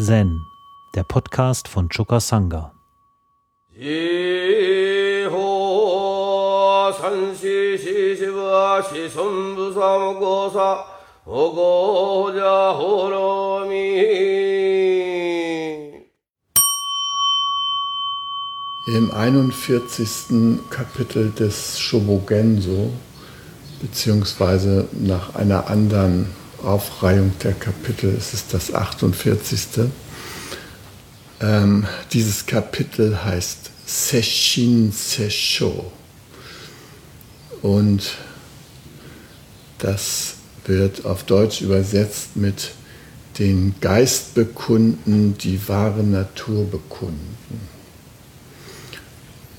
Zen, der Podcast von Choka Sangha. Im 41. Kapitel des Shobogenso, beziehungsweise nach einer anderen Aufreihung der Kapitel, es ist das 48. Ähm, dieses Kapitel heißt Seshin Sesho und das wird auf Deutsch übersetzt mit den Geist bekunden, die wahre Natur bekunden.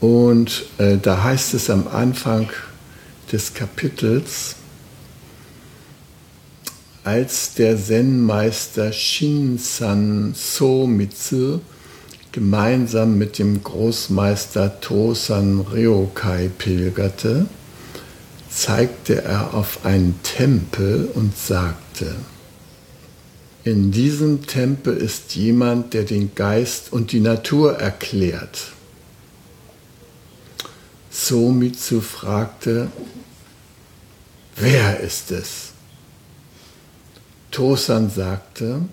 Und äh, da heißt es am Anfang des Kapitels, als der Zen-Meister Shinsan So-Mitsu gemeinsam mit dem Großmeister Tosan Ryokai pilgerte, zeigte er auf einen Tempel und sagte, in diesem Tempel ist jemand, der den Geist und die Natur erklärt. Somitsu fragte, wer ist es? Tosan sagte,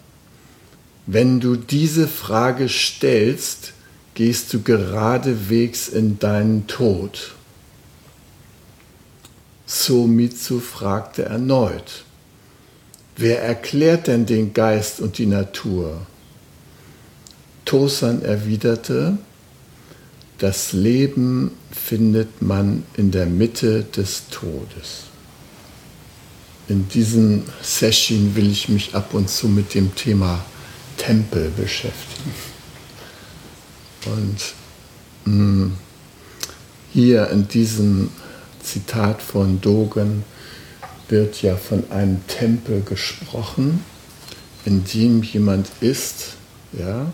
wenn du diese Frage stellst, gehst du geradewegs in deinen Tod. Somitsu fragte erneut, wer erklärt denn den Geist und die Natur? Tosan erwiderte, das Leben findet man in der Mitte des Todes in diesem Session will ich mich ab und zu mit dem Thema Tempel beschäftigen. Und mh, hm, hier in diesem Zitat von Dogen wird ja von einem Tempel gesprochen, in dem jemand ist, ja,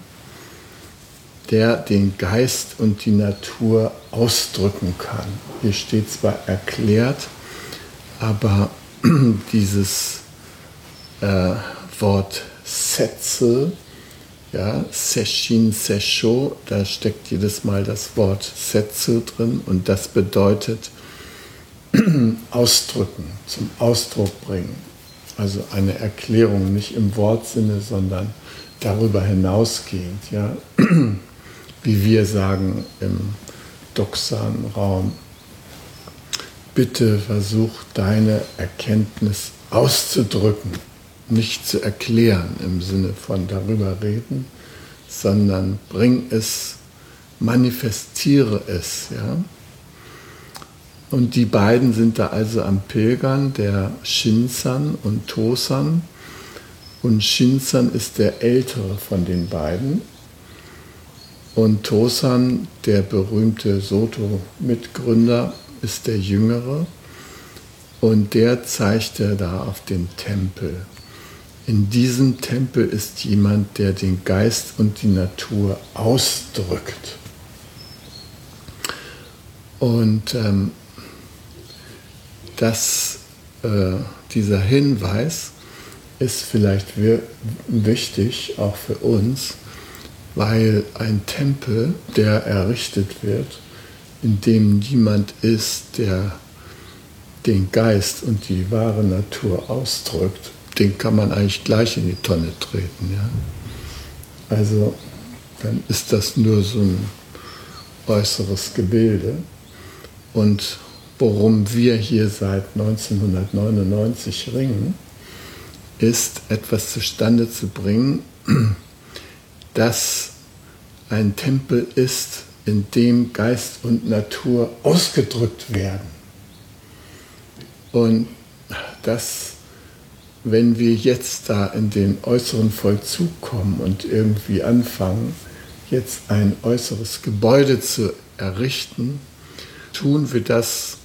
der den Geist und die Natur ausdrücken kann. Hier steht zwar erklärt, aber dieses äh, Wort Setze, ja, Seshin Sesho, da steckt jedes Mal das Wort Setze drin und das bedeutet ausdrücken, zum Ausdruck bringen. Also eine Erklärung nicht im Wortsinne, sondern darüber hinausgehend, ja, wie wir sagen im doxanen Raum, bitte versuch deine Erkenntnis auszudrücken, nicht zu erklären im Sinne von darüber reden, sondern bring es, manifestiere es. Ja? Und die beiden sind da also am Pilgern, der Shinsan und Tosan. Und Shinsan ist der ältere von den beiden. Und Tosan, der berühmte Soto-Mitgründer, ist der Jüngere und der zeigte da auf den Tempel. In diesem Tempel ist jemand, der den Geist und die Natur ausdrückt. Und ähm, das, äh, dieser Hinweis ist vielleicht wichtig auch für uns, weil ein Tempel, der errichtet wird, in dem niemand ist, der den Geist und die wahre Natur ausdrückt, den kann man eigentlich gleich in die Tonne treten. Ja? Also dann ist das nur so ein äußeres Gebilde. Und worum wir hier seit 1999 ringen, ist etwas zustande zu bringen, das ein Tempel ist, in dem Geist und Natur ausgedrückt werden. Und das, wenn wir jetzt da in den äußeren Vollzug kommen und irgendwie anfangen, jetzt ein äußeres Gebäude zu errichten, tun wir das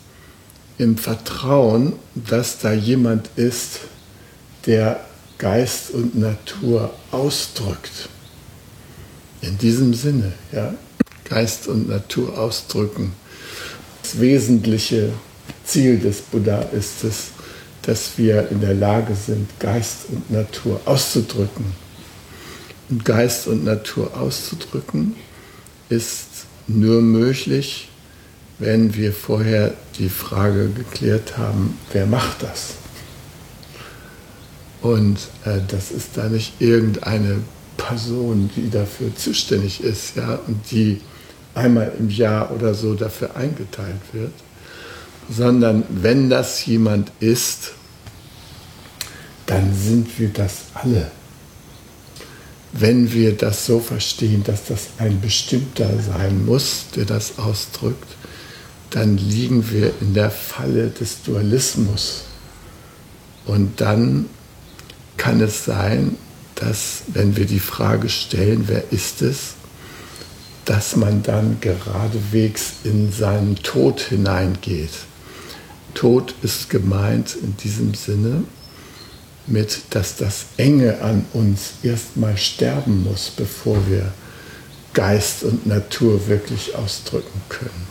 im Vertrauen, dass da jemand ist, der Geist und Natur ausdrückt. In diesem Sinne, ja. Geist und Natur ausdrücken. Das wesentliche Ziel des Buddha ist es, dass wir in der Lage sind, Geist und Natur auszudrücken. Geist und Natur auszudrücken, ist nur möglich, wenn wir vorher die Frage geklärt haben, wer macht das? Und äh, das ist da nicht irgendeine Person, die dafür zuständig ist, ja, und die einmal im Jahr oder so dafür eingeteilt wird, sondern wenn das jemand ist, dann sind wir das alle. Wenn wir das so verstehen, dass das ein bestimmter sein muss, der das ausdrückt, dann liegen wir in der Falle des Dualismus. Und dann kann es sein, dass, wenn wir die Frage stellen, wer ist es, dass man dann geradewegs in seinen Tod hineingeht. Tod ist gemeint in diesem Sinne mit, dass das Enge an uns erstmal sterben muss, bevor wir Geist und Natur wirklich ausdrücken können.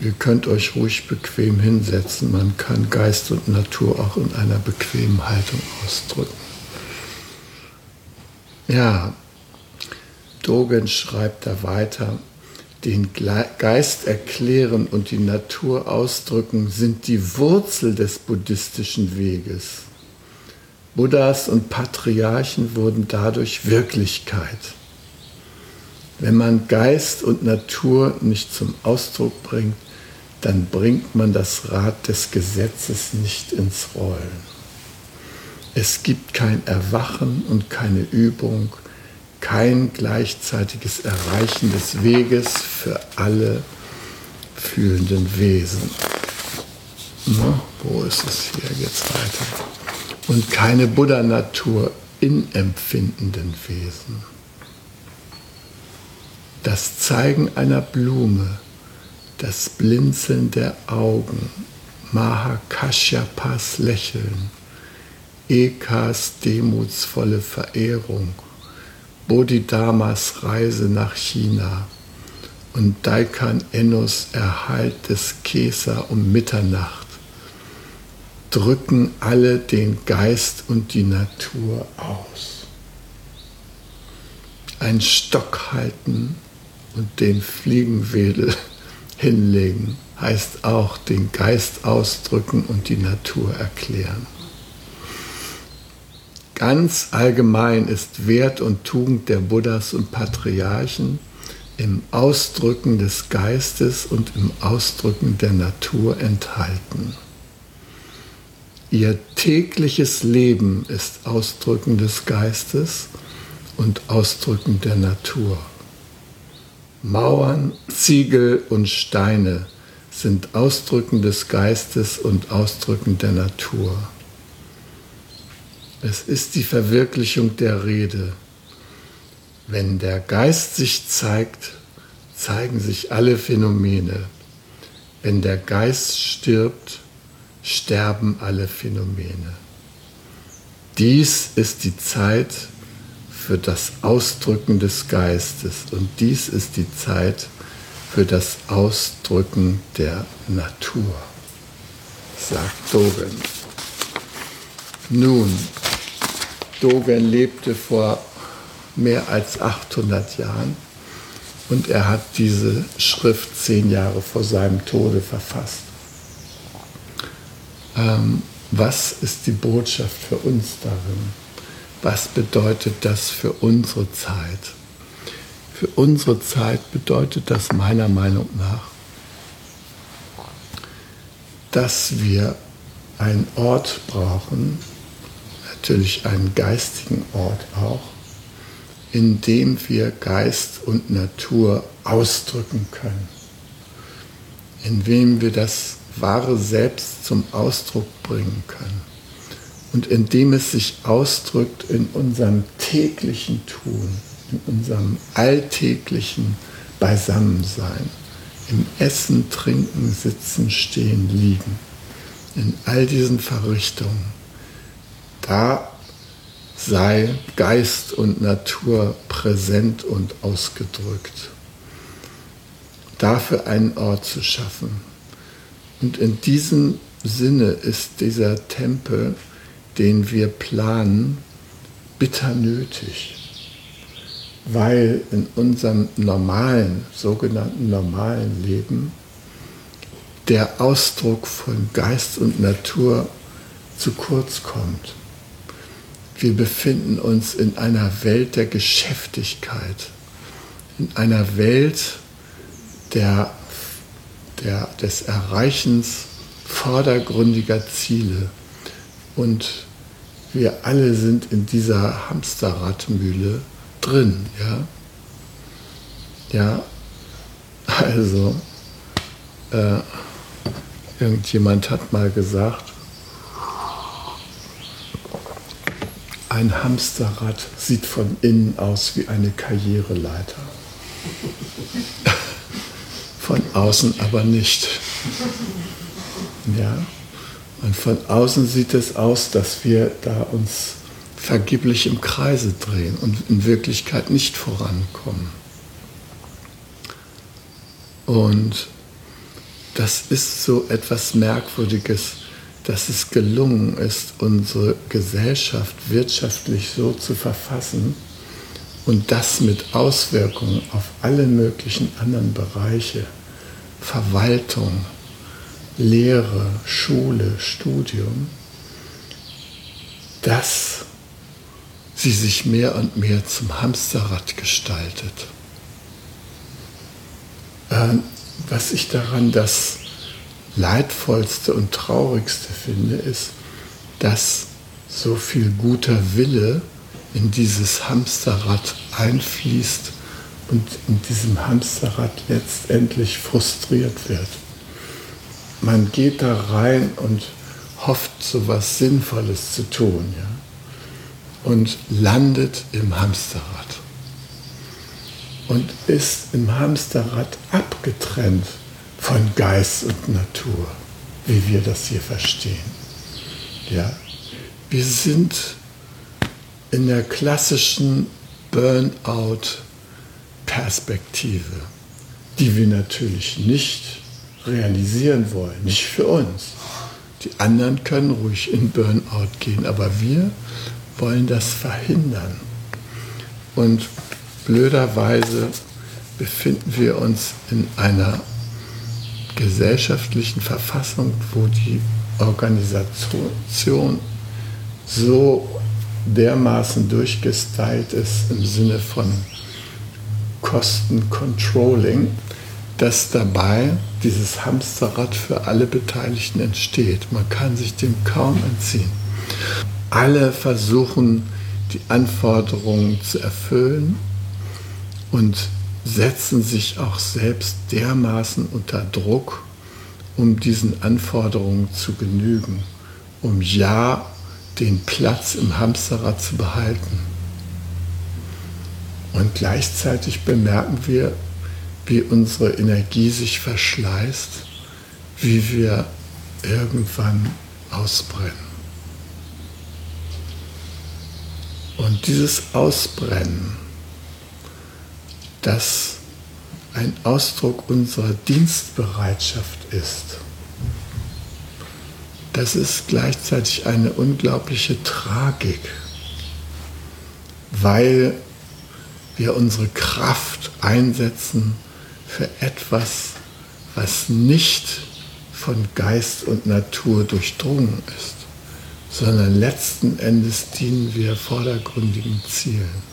Ihr könnt euch ruhig bequem hinsetzen. Man kann Geist und Natur auch in einer bequemen Haltung ausdrücken. Ja, Dogen schreibt da weiter, den Geist erklären und die Natur ausdrücken sind die Wurzel des buddhistischen Weges. Buddhas und Patriarchen wurden dadurch Wirklichkeit. Wenn man Geist und Natur nicht zum Ausdruck bringt, dann bringt man das Rad des Gesetzes nicht ins Rollen. Es gibt kein Erwachen und keine Übung, kein gleichzeitiges Erreichen des Weges für alle fühlenden Wesen. Na, wo ist es hier jetzt weiter? Und keine Buddha-Natur in empfindenden Wesen. Das Zeigen einer Blume, das Blinzeln der Augen, Mahakashyapas Lächeln, Ekas demutsvolle Verehrung, Bodhidharmas Reise nach China und Daikan Ennos Erhalt des Kesa um Mitternacht drücken alle den Geist und die Natur aus. Ein Stock halten und den Fliegenwedel hinlegen heißt auch den Geist ausdrücken und die Natur erklären. Ganz allgemein ist Wert und Tugend der Buddhas und Patriarchen im Ausdrücken des Geistes und im Ausdrücken der Natur enthalten. Ihr tägliches Leben ist Ausdrücken des Geistes und Ausdrücken der Natur. Mauern, Ziegel und Steine sind Ausdrücken des Geistes und Ausdrücken der Natur. Es ist die Verwirklichung der Rede. Wenn der Geist sich zeigt, zeigen sich alle Phänomene. Wenn der Geist stirbt, sterben alle Phänomene. Dies ist die Zeit, für das Ausdrücken des Geistes und dies ist die Zeit für das Ausdrücken der Natur, sagt Dogen. Nun, Dogen lebte vor mehr als 800 Jahren und er hat diese Schrift zehn Jahre vor seinem Tode verfasst. Ähm, was ist die Botschaft für uns darin? was bedeutet das für unsere Zeit? Für unsere Zeit bedeutet das meiner Meinung nach, dass wir einen Ort brauchen, natürlich einen geistigen Ort auch, in dem wir Geist und Natur ausdrücken können, in dem wir das wahre Selbst zum Ausdruck bringen können. Und indem es sich ausdrückt in unserem täglichen Tun, in unserem alltäglichen Beisammensein, im Essen, Trinken, Sitzen, Stehen, Liegen, in all diesen Verrichtungen, da sei Geist und Natur präsent und ausgedrückt. Dafür einen Ort zu schaffen. Und in diesem Sinne ist dieser Tempel den wir planen, bitter nötig, weil in unserem normalen, sogenannten normalen Leben der Ausdruck von Geist und Natur zu kurz kommt. Wir befinden uns in einer Welt der Geschäftigkeit, in einer Welt der, der, des Erreichens vordergründiger Ziele. Und wir alle sind in dieser Hamsterradmühle drin. Ja, ja also äh, irgendjemand hat mal gesagt, ein Hamsterrad sieht von innen aus wie eine Karriereleiter. Von außen aber nicht. Ja? Und von außen sieht es aus, dass wir da uns vergeblich im Kreise drehen und in Wirklichkeit nicht vorankommen. Und das ist so etwas Merkwürdiges, dass es gelungen ist, unsere Gesellschaft wirtschaftlich so zu verfassen und das mit Auswirkungen auf alle möglichen anderen Bereiche, Verwaltung, Lehre, Schule, Studium, dass sie sich mehr und mehr zum Hamsterrad gestaltet. Ähm, was ich daran das Leidvollste und Traurigste finde, ist, dass so viel guter Wille in dieses Hamsterrad einfließt und in diesem Hamsterrad letztendlich frustriert wird. Man geht da rein und hofft, so was Sinnvolles zu tun, ja, und landet im Hamsterrad und ist im Hamsterrad abgetrennt von Geist und Natur, wie wir das hier verstehen. Ja, wir sind in der klassischen Burnout-Perspektive, die wir natürlich nicht realisieren wollen, nicht für uns. Die anderen können ruhig in Burnout gehen, aber wir wollen das verhindern. Und blöderweise befinden wir uns in einer gesellschaftlichen Verfassung, wo die Organisation so dermaßen durchgestylt ist im Sinne von Kostencontrolling, dass dabei dieses Hamsterrad für alle Beteiligten entsteht. Man kann sich dem kaum entziehen. Alle versuchen, die Anforderungen zu erfüllen und setzen sich auch selbst dermaßen unter Druck, um diesen Anforderungen zu genügen, um ja den Platz im Hamsterrad zu behalten. Und gleichzeitig bemerken wir, wie unsere Energie sich verschleißt, wie wir irgendwann ausbrennen. Und dieses Ausbrennen, das ein Ausdruck unserer Dienstbereitschaft ist. Das ist gleichzeitig eine unglaubliche Tragik, weil wir unsere Kraft einsetzen für etwas, was nicht von Geist und Natur durchdrungen ist, sondern letzten Endes dienen wir vordergründigen Zielen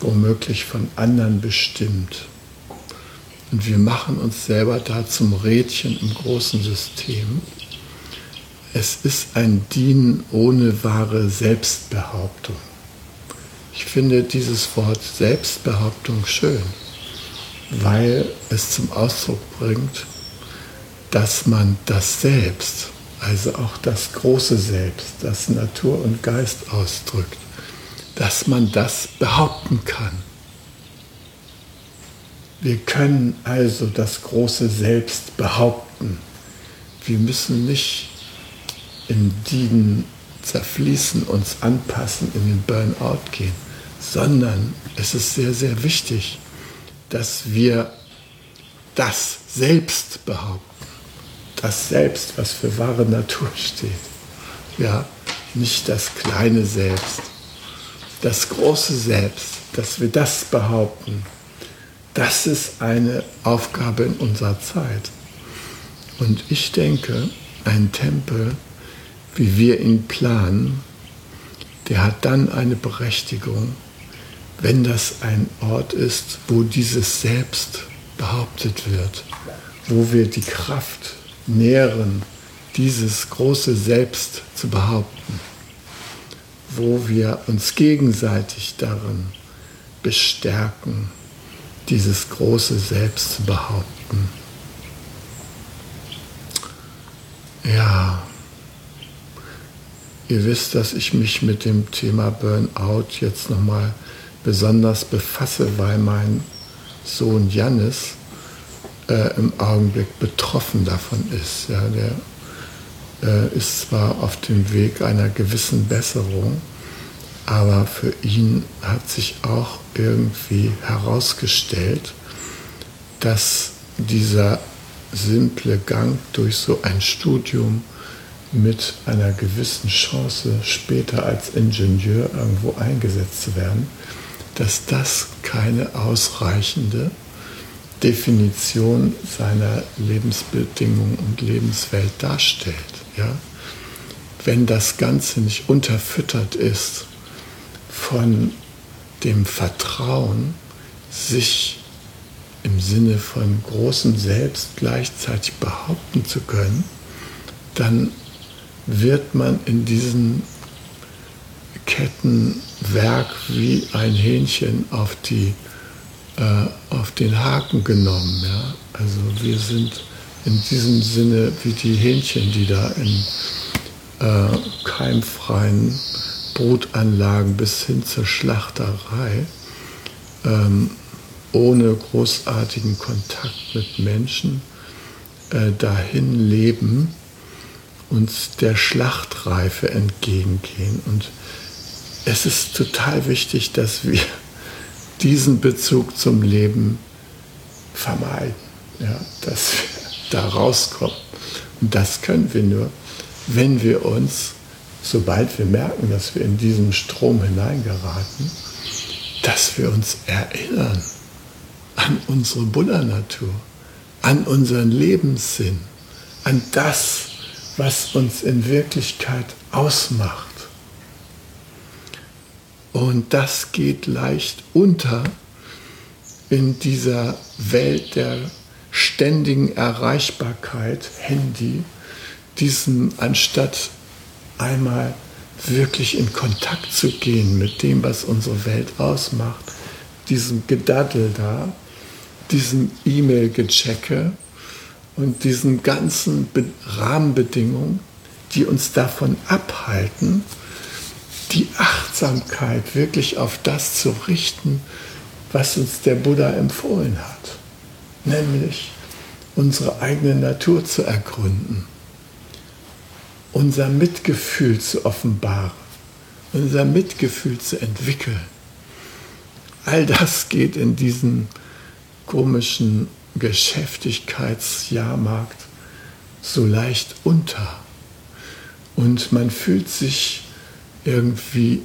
womöglich von anderen bestimmt. Und wir machen uns selber da zum Rädchen im großen System. Es ist ein Dienen ohne wahre Selbstbehauptung. Ich finde dieses Wort Selbstbehauptung schön, weil es zum Ausdruck bringt, dass man das Selbst, also auch das große Selbst, das Natur und Geist ausdrückt, dass man das behaupten kann. Wir können also das große Selbst behaupten. Wir müssen nicht in Dienen zerfließen, uns anpassen, in den Burnout gehen, sondern es ist sehr, sehr wichtig, dass wir das Selbst behaupten. Das Selbst, was für wahre Natur steht. Ja, nicht das kleine Selbst das große Selbst, dass wir das behaupten, das ist eine Aufgabe in unserer Zeit. Und ich denke, ein Tempel, wie wir ihn planen, der hat dann eine Berechtigung, wenn das ein Ort ist, wo dieses Selbst behauptet wird, wo wir die Kraft nähren, dieses große Selbst zu behaupten, wo wir uns gegenseitig darin bestärken, dieses große Selbst zu behaupten. Ja, ihr wisst, dass ich mich mit dem Thema Burnout jetzt nochmal besonders befasse, weil mein Sohn Jannis äh, im Augenblick betroffen davon ist. Ja, der äh, ist zwar auf dem Weg einer gewissen Besserung, aber für ihn hat sich auch irgendwie herausgestellt, dass dieser simple Gang durch so ein Studium mit einer gewissen Chance später als Ingenieur irgendwo eingesetzt zu werden, dass das keine ausreichende Definition seiner Lebensbedingungen und Lebenswelt darstellt. Ja? Wenn das Ganze nicht unterfüttert ist von dem Vertrauen, sich im Sinne von großem Selbst gleichzeitig behaupten zu können, dann wird man in diesen Kettenwerk wie ein Hähnchen auf, die, äh, auf den Haken genommen. Ja? Also wir sind in diesem Sinne wie die Hähnchen, die da in äh, keimfreien Brutanlagen bis hin zur Schlachterei ähm, ohne großartigen Kontakt mit Menschen äh, dahin leben, uns der Schlachtreife entgegengehen. Und es ist total wichtig, dass wir diesen Bezug zum Leben vermeiden, ja, dass wir da rauskommen. Und das können wir nur, wenn wir uns, sobald wir merken, dass wir in diesen Strom hineingeraten, dass wir uns erinnern an unsere Buddha-Natur, an unseren Lebenssinn, an das, was uns in Wirklichkeit ausmacht. Und das geht leicht unter in dieser Welt der ständigen Erreichbarkeit, Handy, diesem anstatt einmal wirklich in Kontakt zu gehen mit dem, was unsere Welt ausmacht, diesem Gedaddel da, diesem E-Mail-Gechecke und diesen ganzen Rahmenbedingungen, die uns davon abhalten, die Achtsamkeit wirklich auf das zu richten, was uns der Buddha empfohlen hat, nämlich unsere eigene Natur zu ergründen, unser Mitgefühl zu offenbaren, unser Mitgefühl zu entwickeln. All das geht in diesen komischen Geschäftigkeitsjahrmarkt so leicht unter. Und man fühlt sich irgendwie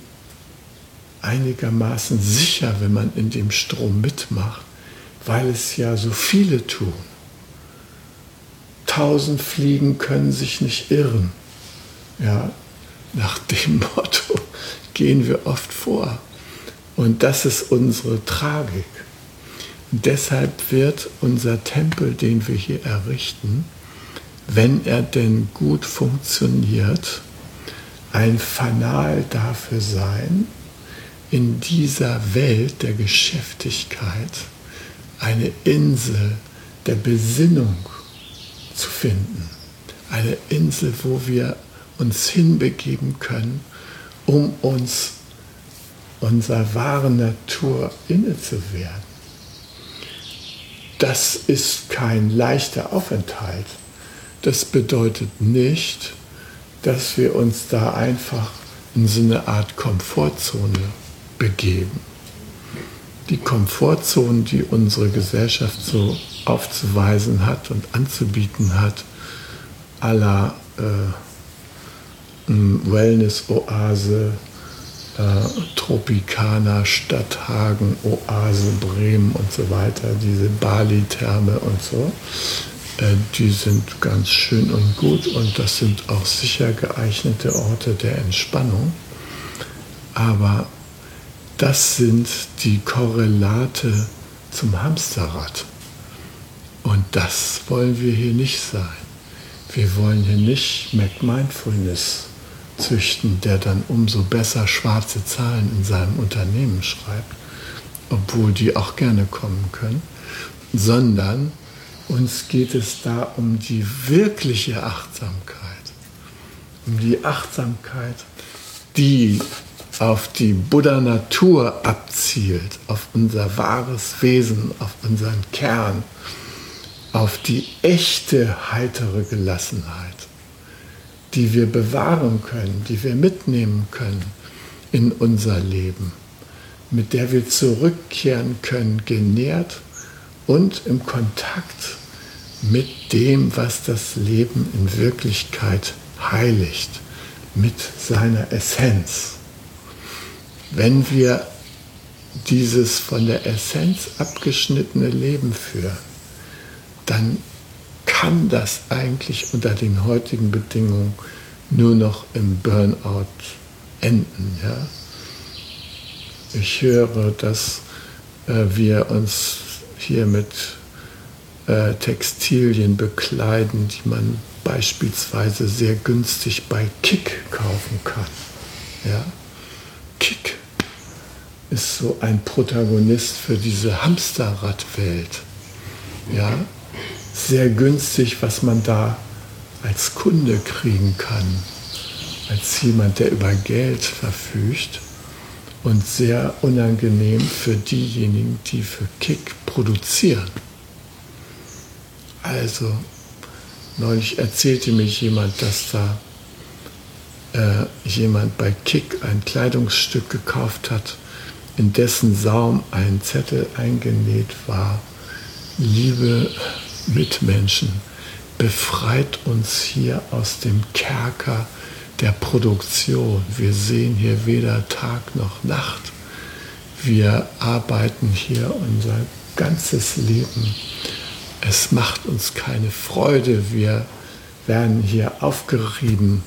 einigermaßen sicher, wenn man in dem Strom mitmacht, weil es ja so viele tun. Tausend Fliegen können sich nicht irren. Ja, nach dem Motto gehen wir oft vor. Und das ist unsere Tragik. Und deshalb wird unser Tempel, den wir hier errichten, wenn er denn gut funktioniert, ein Fanal dafür sein, in dieser Welt der Geschäftigkeit eine Insel der Besinnung zu finden. Eine Insel, wo wir uns hinbegeben können, um uns unserer wahren Natur inne zu werden das ist kein leichter Aufenthalt. Das bedeutet nicht, dass wir uns da einfach in so eine Art Komfortzone begeben. Die Komfortzone, die unsere Gesellschaft so aufzuweisen hat und anzubieten hat, aller äh, Wellness-Oase, äh, Tropicana, Stadthagen, Oase, Bremen und so weiter, diese Bali-Therme und so, äh, die sind ganz schön und gut und das sind auch sicher geeignete Orte der Entspannung. Aber das sind die Korrelate zum Hamsterrad. Und das wollen wir hier nicht sein. Wir wollen hier nicht McMindfulness züchten, der dann umso besser schwarze Zahlen in seinem Unternehmen schreibt, obwohl die auch gerne kommen können, sondern uns geht es da um die wirkliche Achtsamkeit, um die Achtsamkeit, die auf die Buddha-Natur abzielt, auf unser wahres Wesen, auf unseren Kern, auf die echte heitere Gelassenheit, die wir bewahren können, die wir mitnehmen können in unser Leben, mit der wir zurückkehren können, genährt und im Kontakt mit dem, was das Leben in Wirklichkeit heiligt, mit seiner Essenz. Wenn wir dieses von der Essenz abgeschnittene Leben führen, dann kann das eigentlich unter den heutigen Bedingungen nur noch im Burnout enden. Ja? Ich höre, dass äh, wir uns hier mit äh, Textilien bekleiden, die man beispielsweise sehr günstig bei Kick kaufen kann. Ja? Kick ist so ein Protagonist für diese Hamsterradwelt. Ja? Sehr günstig, was man da als Kunde kriegen kann, als jemand, der über Geld verfügt und sehr unangenehm für diejenigen, die für Kick produzieren. Also, neulich erzählte mich jemand, dass da äh, jemand bei Kick ein Kleidungsstück gekauft hat, in dessen Saum ein Zettel eingenäht war. Liebe Mitmenschen, befreit uns hier aus dem Kerker der Produktion. Wir sehen hier weder Tag noch Nacht. Wir arbeiten hier unser ganzes Leben es macht uns keine Freude. Wir werden hier aufgerieben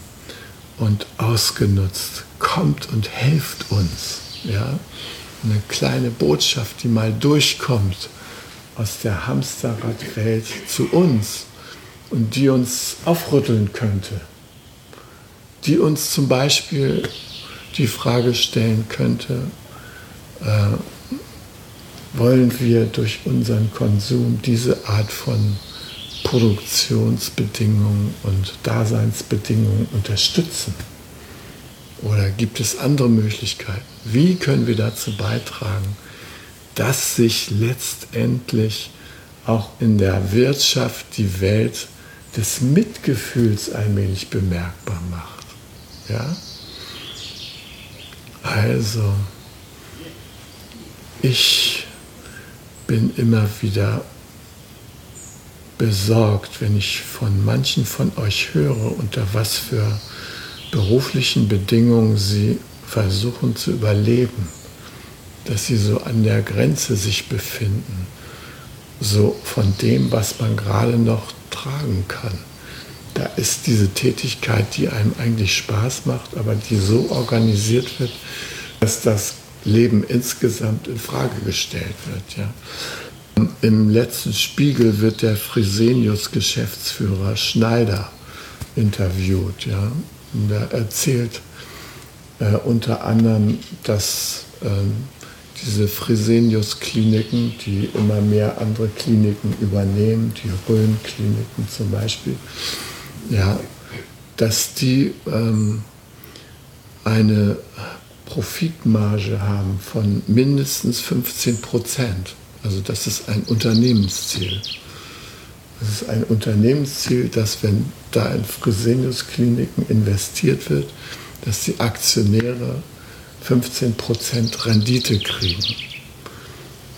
und ausgenutzt. Kommt und helft uns. Ja? Eine kleine Botschaft, die mal durchkommt aus der Hamsterradwelt zu uns und die uns aufrütteln könnte. Die uns zum Beispiel die Frage stellen könnte, äh, wollen wir durch unseren Konsum diese Art von Produktionsbedingungen und Daseinsbedingungen unterstützen? Oder gibt es andere Möglichkeiten? Wie können wir dazu beitragen, dass sich letztendlich auch in der Wirtschaft die Welt des Mitgefühls allmählich bemerkbar macht? Ja? Also, ich bin immer wieder besorgt, wenn ich von manchen von euch höre, unter was für beruflichen Bedingungen sie versuchen zu überleben, dass sie so an der Grenze sich befinden, so von dem, was man gerade noch tragen kann. Da ist diese Tätigkeit, die einem eigentlich Spaß macht, aber die so organisiert wird, dass das Leben insgesamt in Frage gestellt wird. Ja. Im letzten Spiegel wird der Fresenius-Geschäftsführer Schneider interviewt. Ja. Er erzählt äh, unter anderem, dass äh, diese Fresenius-Kliniken, die immer mehr andere Kliniken übernehmen, die Rhön-Kliniken zum Beispiel, ja, dass die ähm, eine Profitmarge haben von mindestens 15 Prozent. Also das ist ein Unternehmensziel. Das ist ein Unternehmensziel, dass wenn da in Fresenius-Kliniken investiert wird, dass die Aktionäre 15 Prozent Rendite kriegen.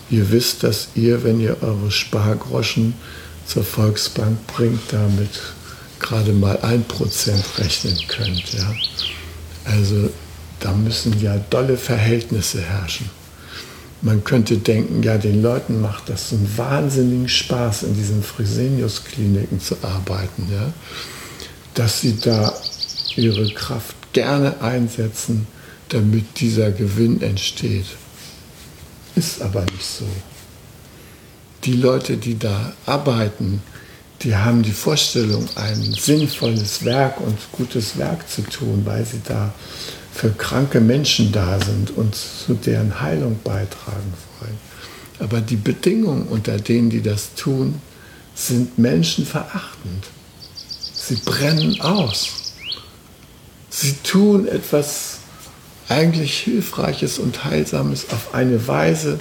Ihr wisst, dass ihr, wenn ihr eure Spargroschen zur Volksbank bringt, damit gerade mal ein Prozent rechnen könnt. Ja? Also da müssen ja dolle Verhältnisse herrschen. Man könnte denken, ja, den Leuten macht das einen wahnsinnigen Spaß, in diesen Fresenius-Kliniken zu arbeiten, ja? dass sie da ihre Kraft gerne einsetzen, damit dieser Gewinn entsteht. Ist aber nicht so. Die Leute, die da arbeiten, die haben die Vorstellung, ein sinnvolles Werk und gutes Werk zu tun, weil sie da für kranke Menschen da sind und zu deren Heilung beitragen wollen. Aber die Bedingungen, unter denen die das tun, sind menschenverachtend. Sie brennen aus. Sie tun etwas eigentlich Hilfreiches und Heilsames auf eine Weise,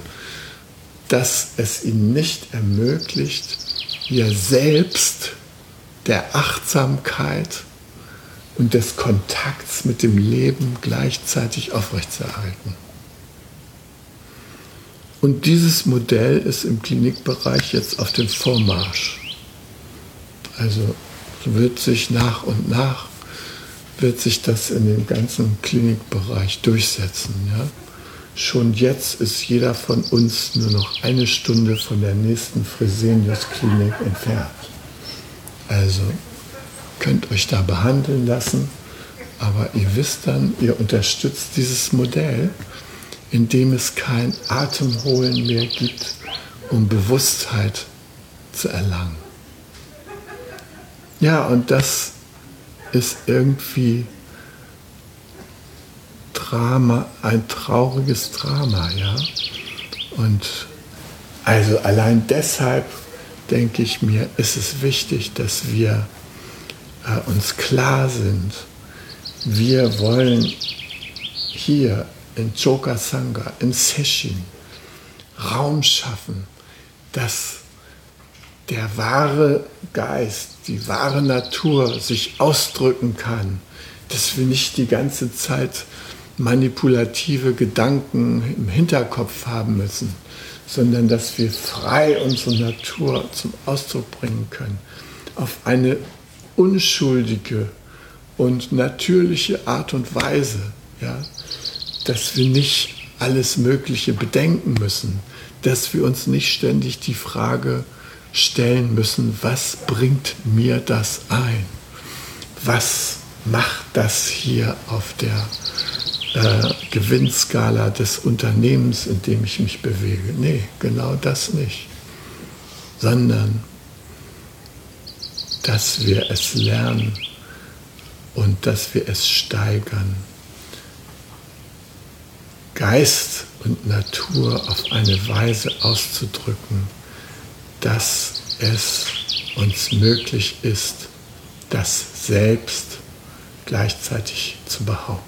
dass es ihnen nicht ermöglicht, ihr selbst der Achtsamkeit und des Kontakts mit dem Leben gleichzeitig aufrechtzuerhalten. Und dieses Modell ist im Klinikbereich jetzt auf dem Vormarsch. Also wird sich nach und nach wird sich das in dem ganzen Klinikbereich durchsetzen. Ja? Schon jetzt ist jeder von uns nur noch eine Stunde von der nächsten Fresenius-Klinik entfernt. Also könnt euch da behandeln lassen, aber ihr wisst dann, ihr unterstützt dieses Modell, indem es kein Atemholen mehr gibt, um Bewusstheit zu erlangen. Ja, und das ist irgendwie Drama, ein trauriges Drama, ja. Und also allein deshalb denke ich mir, ist es wichtig, dass wir äh, uns klar sind, wir wollen hier in Chokasanga, in Seshin, Raum schaffen, dass der wahre Geist, die wahre Natur sich ausdrücken kann, dass wir nicht die ganze Zeit manipulative Gedanken im Hinterkopf haben müssen, sondern dass wir frei unsere Natur zum Ausdruck bringen können, auf eine unschuldige und natürliche Art und Weise, ja, dass wir nicht alles Mögliche bedenken müssen, dass wir uns nicht ständig die Frage stellen müssen, was bringt mir das ein? Was macht das hier auf der äh, Gewinnskala des Unternehmens, in dem ich mich bewege? Nee, genau das nicht. Sondern, dass wir es lernen und dass wir es steigern. Geist und Natur auf eine Weise auszudrücken, dass es uns möglich ist, das selbst gleichzeitig zu behaupten.